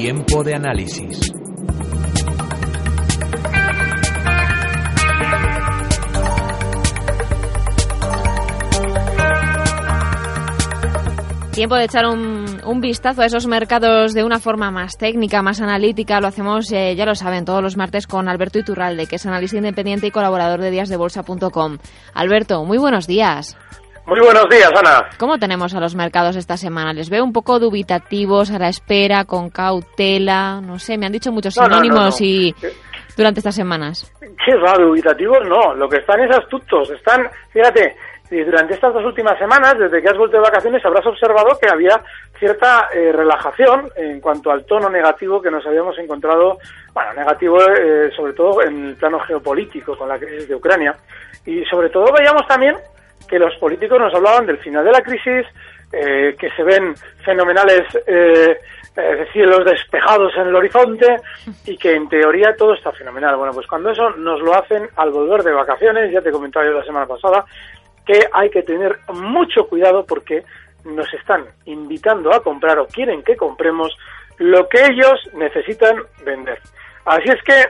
Tiempo de análisis. Tiempo de echar un, vistazo a esos mercados de una forma más técnica, más analítica. Lo hacemos, eh, ya lo saben, todos los martes con Alberto Iturralde, que es analista independiente y colaborador de díasdebolsa.com. Alberto, muy buenos días. Muy buenos días, Ana. ¿Cómo tenemos a los mercados esta semana? Les veo un poco dubitativos, a la espera, con cautela. No sé, me han dicho muchos sinónimos no, no, no, y durante estas semanas. Qué raro, dubitativos no. Lo que están es astutos. Están, fíjate, y durante estas dos últimas semanas, desde que has vuelto de vacaciones, habrás observado que había cierta eh, relajación en cuanto al tono negativo que nos habíamos encontrado, bueno, negativo eh, sobre todo en el plano geopolítico con la crisis de Ucrania. Y sobre todo veíamos también que los políticos nos hablaban del final de la crisis, eh, que se ven fenomenales eh, cielos despejados en el horizonte y que en teoría todo está fenomenal. Bueno, pues cuando eso nos lo hacen al volver de vacaciones, ya te comentaba yo la semana pasada, que hay que tener mucho cuidado porque nos están invitando a comprar o quieren que compremos lo que ellos necesitan vender. Así es que,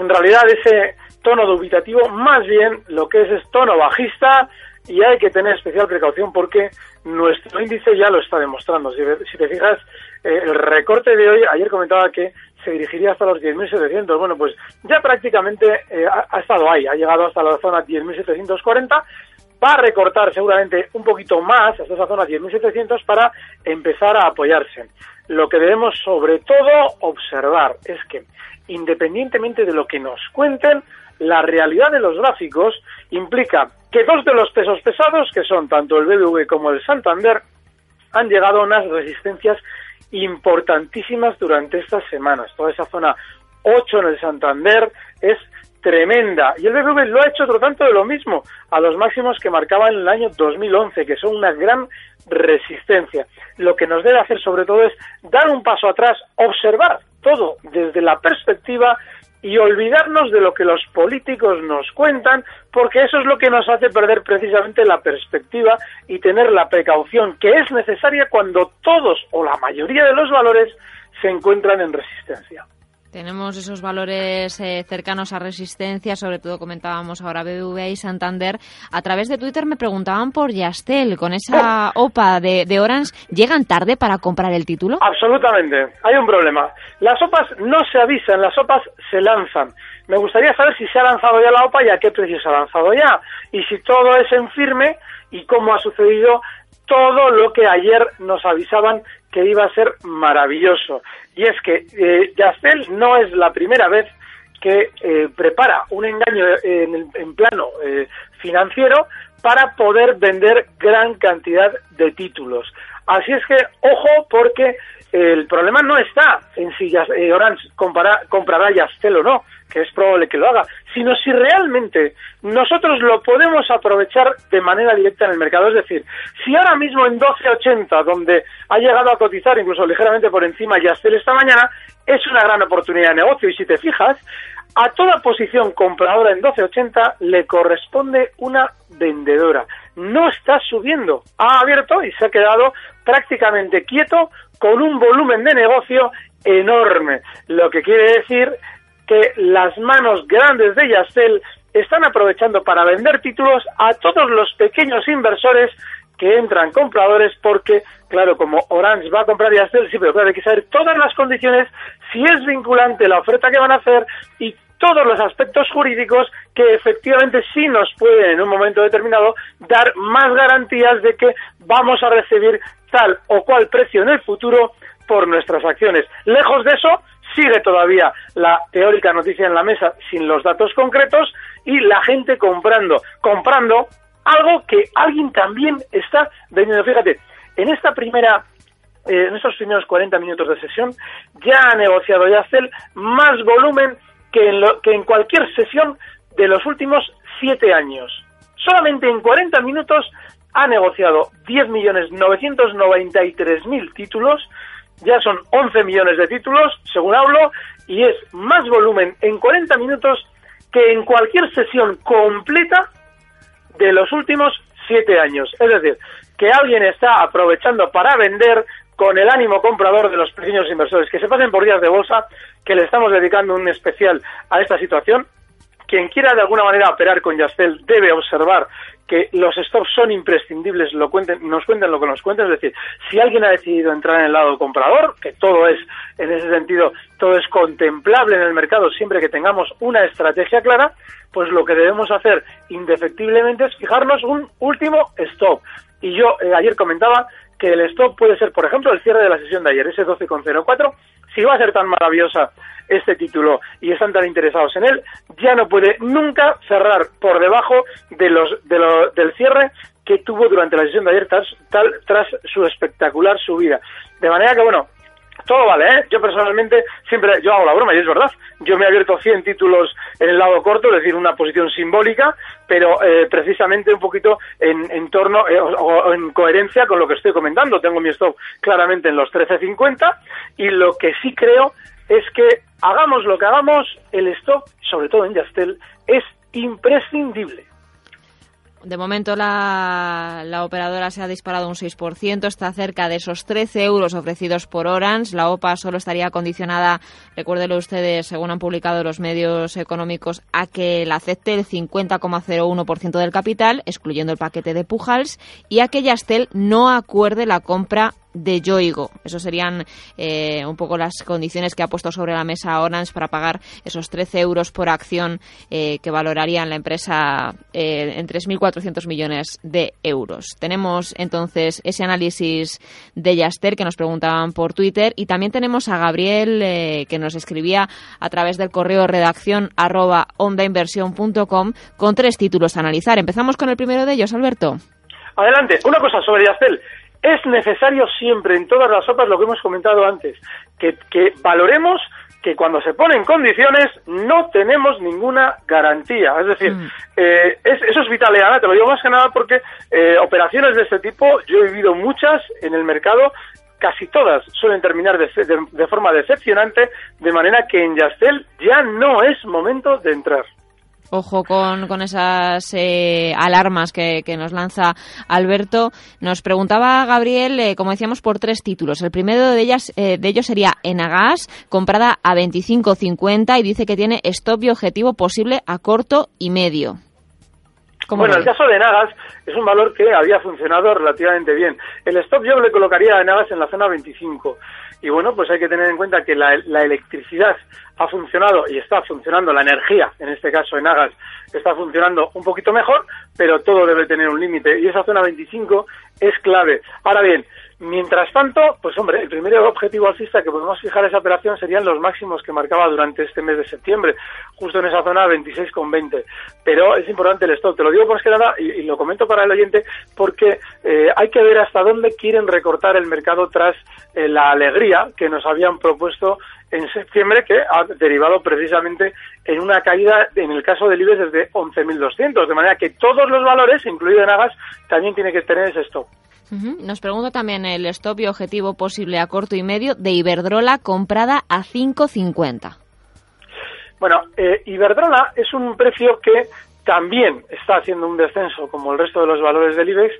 en realidad, ese tono dubitativo, más bien lo que es es tono bajista y hay que tener especial precaución porque nuestro índice ya lo está demostrando. Si, te fijas, eh, el recorte de hoy, ayer comentaba que se dirigiría hasta los 10.700. Bueno, pues ya prácticamente eh, ha, ha, estado ahí, ha llegado hasta la zona 10.740 va a recortar seguramente un poquito más hasta esa zona 10.700 para empezar a apoyarse. Lo que debemos sobre todo observar es que independientemente de lo que nos cuenten, la realidad de los gráficos implica que dos de los pesos pesados, que son tanto el BBV como el Santander, han llegado a unas resistencias importantísimas durante estas semanas. Toda esa zona 8 en el Santander es tremenda. Y el BBV lo ha hecho otro tanto de lo mismo, a los máximos que marcaba en el año 2011, que son una gran resistencia. Lo que nos debe hacer sobre todo es dar un paso atrás, observar todo desde la perspectiva y olvidarnos de lo que los políticos nos cuentan, porque eso es lo que nos hace perder precisamente la perspectiva y tener la precaución que es necesaria cuando todos o la mayoría de los valores se encuentran en resistencia. Tenemos esos valores eh, cercanos a resistencia, sobre todo comentábamos ahora BBVA y Santander. A través de Twitter me preguntaban por Yastel, con esa OPA de, de Orange, ¿llegan tarde para comprar el título? Absolutamente, hay un problema. Las OPAs no se avisan, las OPAs se lanzan. Me gustaría saber si se ha lanzado ya la OPA y a qué precio se ha lanzado ya. Y si todo es en firme y cómo ha sucedido todo lo que ayer nos avisaban que iba a ser maravilloso. Y es que eh, Yastel no es la primera vez que eh, prepara un engaño en, en plano eh, financiero para poder vender gran cantidad de títulos. Así es que, ojo, porque el problema no está en si eh, Orange comprará, comprará Yastel o no, que es probable que lo haga, sino si realmente nosotros lo podemos aprovechar de manera directa en el mercado. Es decir, si ahora mismo en 12.80, donde ha llegado a cotizar incluso ligeramente por encima Yastel esta mañana, es una gran oportunidad de negocio. Y si te fijas, a toda posición compradora en 12.80 le corresponde una vendedora. No está subiendo. Ha abierto y se ha quedado prácticamente quieto con un volumen de negocio enorme. Lo que quiere decir que las manos grandes de Yastel están aprovechando para vender títulos a todos los pequeños inversores que entran compradores porque, claro, como Orange va a comprar Yastel, sí, pero claro, hay que saber todas las condiciones, si es vinculante la oferta que van a hacer y todos los aspectos jurídicos que efectivamente sí nos pueden en un momento determinado dar más garantías de que vamos a recibir tal o cual precio en el futuro por nuestras acciones. Lejos de eso, sigue todavía la teórica noticia en la mesa sin los datos concretos y la gente comprando, comprando algo que alguien también está vendiendo. Fíjate, en esta primera eh, en estos primeros 40 minutos de sesión, ya ha negociado Yastel más volumen que en, lo, que en cualquier sesión de los últimos siete años. Solamente en 40 minutos ha negociado 10.993.000 títulos, ya son 11 millones de títulos, según hablo, y es más volumen en 40 minutos que en cualquier sesión completa de los últimos siete años. Es decir, que alguien está aprovechando para vender con el ánimo comprador de los pequeños inversores, que se pasen por días de bolsa, que le estamos dedicando un especial a esta situación. Quien quiera de alguna manera operar con Yastel debe observar que los stops son imprescindibles, lo cuenten, nos cuenten lo que nos cuenten, es decir, si alguien ha decidido entrar en el lado comprador, que todo es, en ese sentido, todo es contemplable en el mercado siempre que tengamos una estrategia clara, pues lo que debemos hacer indefectiblemente es fijarnos un último stop. Y yo eh, ayer comentaba que el stop puede ser, por ejemplo, el cierre de la sesión de ayer, ese 12,04. Si va a ser tan maravillosa este título y están tan interesados en él, ya no puede nunca cerrar por debajo de los, de del cierre que tuvo durante la sesión de ayer tras, tras su espectacular subida. De manera que, bueno, todo vale, ¿eh? Yo personalmente siempre, yo hago la broma y es verdad. Yo me he abierto 100 títulos en el lado corto, es decir, una posición simbólica, pero eh, precisamente un poquito en, en torno eh, o, en coherencia con lo que estoy comentando. Tengo mi stop claramente en los 13.50 y lo que sí creo es que hagamos lo que hagamos, el stop, sobre todo en Yastel, es imprescindible. De momento la, la, operadora se ha disparado un 6%, está cerca de esos 13 euros ofrecidos por Orange. La OPA solo estaría condicionada, recuérdenlo ustedes, según han publicado los medios económicos, a que la acepte el 50,01% del capital, excluyendo el paquete de Pujals, y a que Yastel no acuerde la compra de Yoigo. Eso serían eh, un poco las condiciones que ha puesto sobre la mesa Orange para pagar esos 13 euros por acción eh, que valorarían la empresa eh, en 3.400 millones de euros. Tenemos entonces ese análisis de Yaster que nos preguntaban por Twitter y también tenemos a Gabriel eh, que nos escribía a través del correo redacción arroba ondainversión.com con tres títulos a analizar. Empezamos con el primero de ellos, Alberto. Adelante. Una cosa sobre Yastel es necesario siempre en todas las sopas lo que hemos comentado antes, que, valoremos que cuando se ponen condiciones no tenemos ninguna garantía. Es decir, mm. eh, eso es vital, Ana, te lo digo más que nada porque eh, operaciones de este tipo, yo he vivido muchas en el mercado, casi todas suelen terminar de, de forma decepcionante, de manera que en Yastel ya no es momento de entrar. Ojo con, con esas eh, alarmas que, que, nos lanza Alberto. Nos preguntaba Gabriel, eh, como decíamos, por tres títulos. El primero de, ellas, eh, de ellos sería Enagas, comprada a 25.50 y dice que tiene stop y objetivo posible a corto y medio. Bueno, el caso de Enagas es un valor que había funcionado relativamente bien. El stop yo le colocaría a Enagas en la zona 25. Y bueno, pues hay que tener en cuenta que la, electricidad ha funcionado y está funcionando, la energía, en este caso en Agas, está funcionando un poquito mejor, pero todo debe tener un límite y esa zona 25 es clave. Ahora bien, Mientras tanto, pues hombre, el primer objetivo alcista que podemos fijar esa operación serían los máximos que marcaba durante este mes de septiembre, justo en esa zona 26,20. Pero es importante el stop, te lo digo más que nada y, lo comento para el oyente porque eh, hay que ver hasta dónde quieren recortar el mercado tras eh, la alegría que nos habían propuesto en septiembre que ha derivado precisamente en una caída en el caso del IBEX desde 11.200, de manera que todos los valores, incluido en Agas, también tiene que tener ese stop. Nos pregunta también el stop y objetivo posible a corto y medio de Iberdrola comprada a 5.50. Bueno, eh, Iberdrola es un precio que también está haciendo un descenso como el resto de los valores del IBEX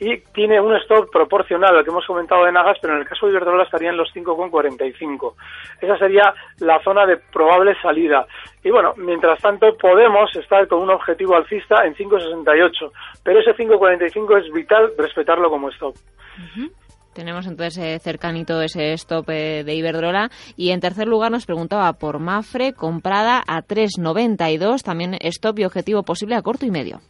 y tiene un stop proporcional al que hemos comentado de Nagas, pero en el caso de Iberdrola estaría en los 5,45. Esa sería la zona de probable salida. Y bueno, mientras tanto podemos estar con un objetivo alcista en 5,68, pero ese 5,45 es vital respetarlo como stop. Tenemos entonces eh, cercanito ese stop eh, de Iberdrola. Y en tercer lugar nos preguntaba por Mafre, comprada a 3,92, también stop y objetivo posible a corto y medio.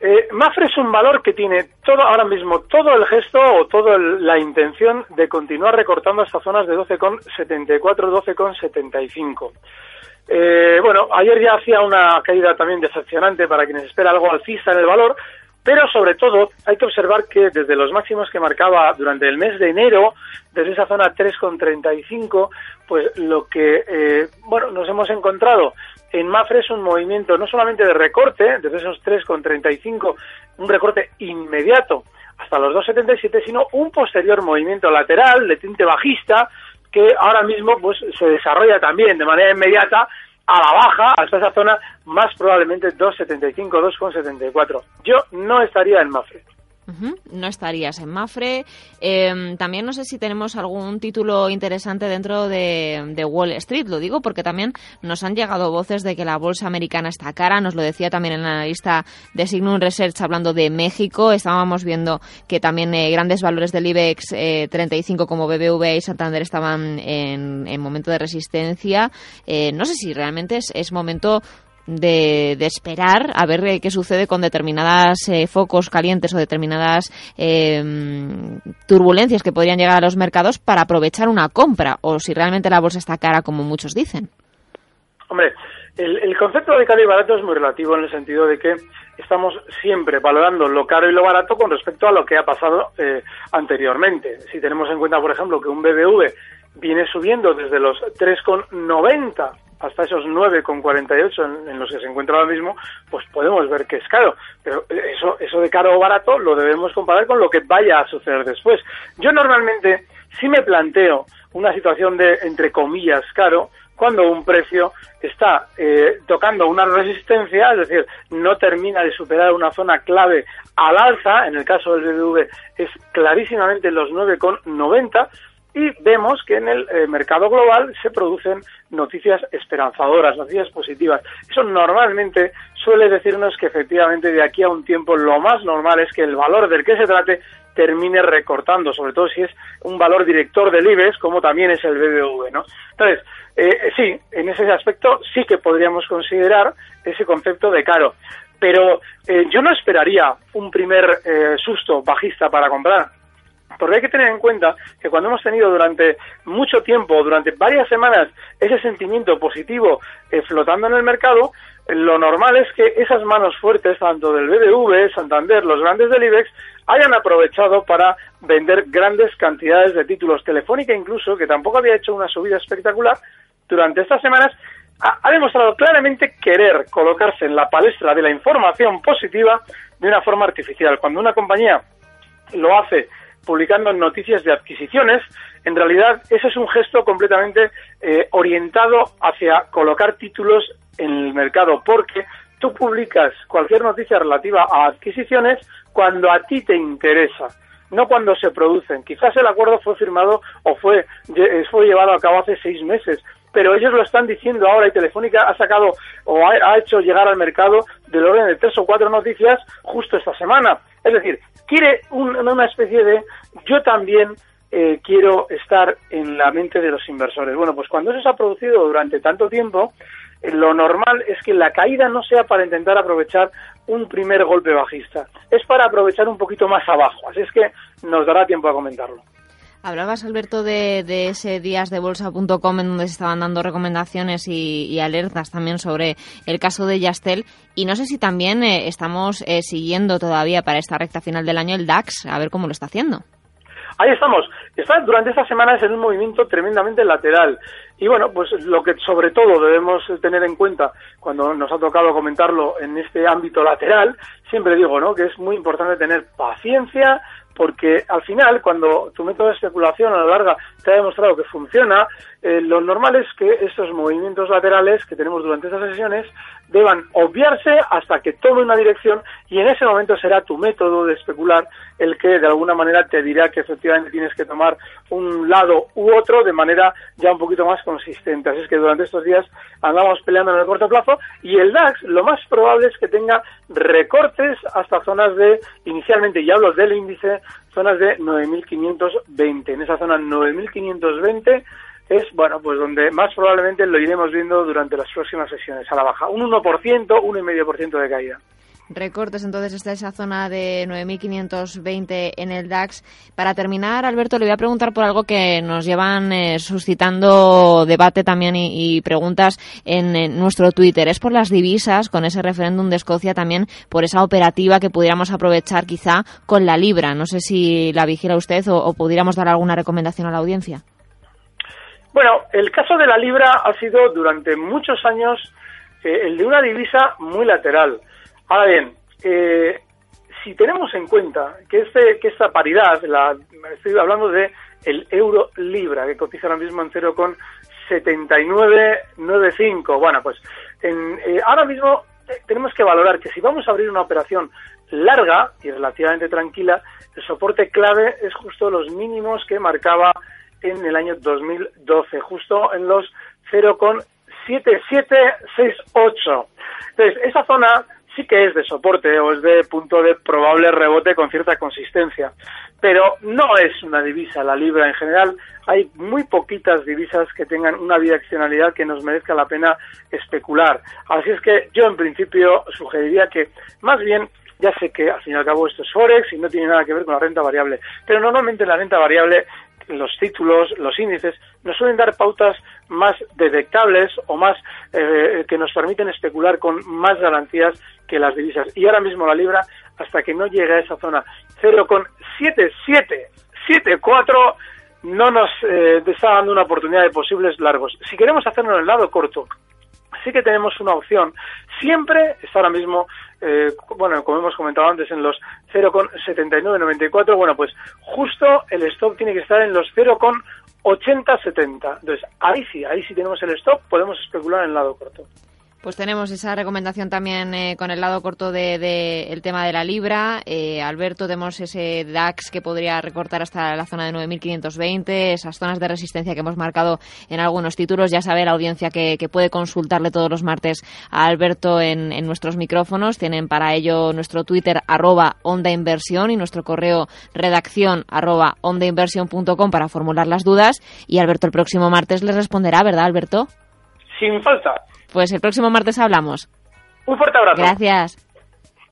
Eh, Mafre es un valor que tiene todo ahora mismo todo el gesto o toda la intención de continuar recortando estas zonas de 12,74, 12,75. Eh, bueno, ayer ya hacía una caída también decepcionante para quienes espera algo alcista en el valor, pero sobre todo hay que observar que desde los máximos que marcaba durante el mes de enero, desde esa zona 3,35, pues lo que eh, bueno nos hemos encontrado en Mafre es un movimiento no solamente de recorte, desde esos 3,35, un recorte inmediato hasta los 2,77, sino un posterior movimiento lateral de tinte bajista que ahora mismo pues se desarrolla también de manera inmediata a la baja hasta esa zona más probablemente 2,75, 2,74. Yo no estaría en Mafre. No estarías en Mafre. Em, también no sé si tenemos algún título interesante dentro de, Wall Street. Lo digo porque también nos han llegado voces de que la bolsa americana está cara. Nos lo decía también el analista de Signum Research hablando de México. Estábamos viendo que también eh, grandes valores del IBEX 35 eh, como BBVA y Santander estaban en, momento de resistencia. Eh, no sé si realmente es, es momento de, esperar a ver qué sucede con determinadas eh, focos calientes o determinadas eh, turbulencias que podrían llegar a los mercados para aprovechar una compra o si realmente la bolsa está cara como muchos dicen. Hombre, el, concepto de caro y barato es muy relativo en el sentido de que estamos siempre valorando lo caro y lo barato con respecto a lo que ha pasado eh, anteriormente. Si tenemos en cuenta, por ejemplo, que un BBV viene subiendo desde los 3,90 hasta esos 9,48 en, en los que se encuentra ahora mismo, pues podemos ver que es caro. Pero eso, eso de caro o barato lo debemos comparar con lo que vaya a suceder después. Yo normalmente sí me planteo una situación de, entre comillas, caro, cuando un precio está eh, tocando una resistencia, es decir, no termina de superar una zona clave al alza, en el caso del BBV es clarísimamente los 9,90, y vemos que en el eh, mercado global se producen noticias esperanzadoras, noticias positivas. Eso normalmente suele decirnos que efectivamente de aquí a un tiempo lo más normal es que el valor del que se trate termine recortando, sobre todo si es un valor director del IBEX, como también es el BBV, ¿no? Entonces, eh, sí, en ese aspecto sí que podríamos considerar ese concepto de caro, pero eh, yo no esperaría un primer susto bajista para comprar porque hay que tener en cuenta que cuando hemos tenido durante mucho tiempo, durante varias semanas, ese sentimiento positivo eh, flotando en el mercado, lo normal es que esas manos fuertes, tanto del BBV, Santander, los grandes del IBEX, hayan aprovechado para vender grandes cantidades de títulos. Telefónica incluso, que tampoco había hecho una subida espectacular, durante estas semanas ha demostrado claramente querer colocarse en la palestra de la información positiva de una forma artificial. Cuando una compañía lo hace publicando noticias de adquisiciones, en realidad ese es un gesto completamente eh, orientado hacia colocar títulos en el mercado, porque tú publicas cualquier noticia relativa a adquisiciones cuando a ti te interesa no cuando se producen. Quizás el acuerdo fue firmado o fue, fue llevado a cabo hace seis meses, pero ellos lo están diciendo ahora y Telefónica ha sacado o ha, hecho llegar al mercado del orden de tres o cuatro noticias justo esta semana. Es decir, quiere una especie de yo también eh, quiero estar en la mente de los inversores. Bueno, pues cuando eso se ha producido durante tanto tiempo, eh, lo normal es que la caída no sea para intentar aprovechar un primer golpe bajista, es para aprovechar un poquito más abajo. Así es que nos dará tiempo a comentarlo. Hablabas, Alberto, de, ese díasdebolsa.com en donde se estaban dando recomendaciones y, alertas también sobre el caso de Yastel. Y no sé si también eh, estamos siguiendo todavía para esta recta final del año el DAX, a ver cómo lo está haciendo. Ahí estamos. Está durante estas semanas en un movimiento tremendamente lateral. Y bueno, pues lo que sobre todo debemos tener en cuenta cuando nos ha tocado comentarlo en este ámbito lateral, siempre digo, ¿no? Que es muy importante tener paciencia, porque al final, cuando tu método de especulación a la larga te ha demostrado que funciona, eh, lo normal es que estos movimientos laterales que tenemos durante estas sesiones deban obviarse hasta que tome una dirección y en ese momento será tu método de especular el que de alguna manera te dirá que efectivamente tienes que tomar un lado u otro de manera ya un poquito más consistente. Así es que durante estos días andamos peleando en el corto plazo y el DAX lo más probable es que tenga recortes hasta zonas de, inicialmente ya hablo del índice, zonas de 9.520. En esa zona 9.520 es, bueno, pues donde más probablemente lo iremos viendo durante las próximas sesiones a la baja. Un 1%, 1,5% de caída. Recortes, entonces está esa zona de 9.520 en el DAX. Para terminar, Alberto, le voy a preguntar por algo que nos llevan eh, suscitando debate también y, preguntas en, nuestro Twitter. Es por las divisas, con ese referéndum de Escocia, también por esa operativa que pudiéramos aprovechar quizá con la libra. No sé si la vigila usted o pudiéramos dar alguna recomendación a la audiencia. Bueno, el caso de la libra ha sido durante muchos años eh, el de una divisa muy lateral. Ahora bien, eh, si tenemos en cuenta que, este, que esta paridad, la, estoy hablando de el euro libra, que cotiza ahora mismo en 0,7995. Bueno, pues en, eh, ahora mismo tenemos que valorar que si vamos a abrir una operación larga y relativamente tranquila, el soporte clave es justo los mínimos que marcaba en el año 2012, justo en los 0,7768. Entonces, esa zona sí que es de soporte o es de punto de probable rebote con cierta consistencia, pero no es una divisa la libra en general. Hay muy poquitas divisas que tengan una direccionalidad que nos merezca la pena especular. Así es que yo en principio sugeriría que más bien ya sé que al fin y al cabo esto es Forex y no tiene nada que ver con la renta variable, pero normalmente la renta variable los títulos, los índices, nos suelen dar pautas más detectables o más eh, que nos permiten especular con más garantías que las divisas. Y ahora mismo la libra, hasta que no llegue a esa zona 0,7774, no nos eh, está dando una oportunidad de posibles largos. Si queremos hacerlo en el lado corto, sí que tenemos una opción. Siempre está ahora mismo, eh, bueno, como hemos comentado antes, en los 0,7994. Bueno, pues justo el stop tiene que estar en los 0,8070. Entonces, ahí sí, ahí sí tenemos el stop, podemos especular en el lado corto. Pues tenemos esa recomendación también eh, con el lado corto del de, el tema de la libra. Eh, Alberto, tenemos ese DAX que podría recortar hasta la zona de 9.520, esas zonas de resistencia que hemos marcado en algunos títulos. Ya sabe la audiencia que, puede consultarle todos los martes a Alberto en, nuestros micrófonos. Tienen para ello nuestro Twitter arroba onda inversión y nuestro correo redacción arroba ondainversión.com para formular las dudas. Y Alberto el próximo martes les responderá, ¿verdad, Alberto? Sin falta. Pues el próximo martes hablamos. Un fuerte abrazo. Gracias.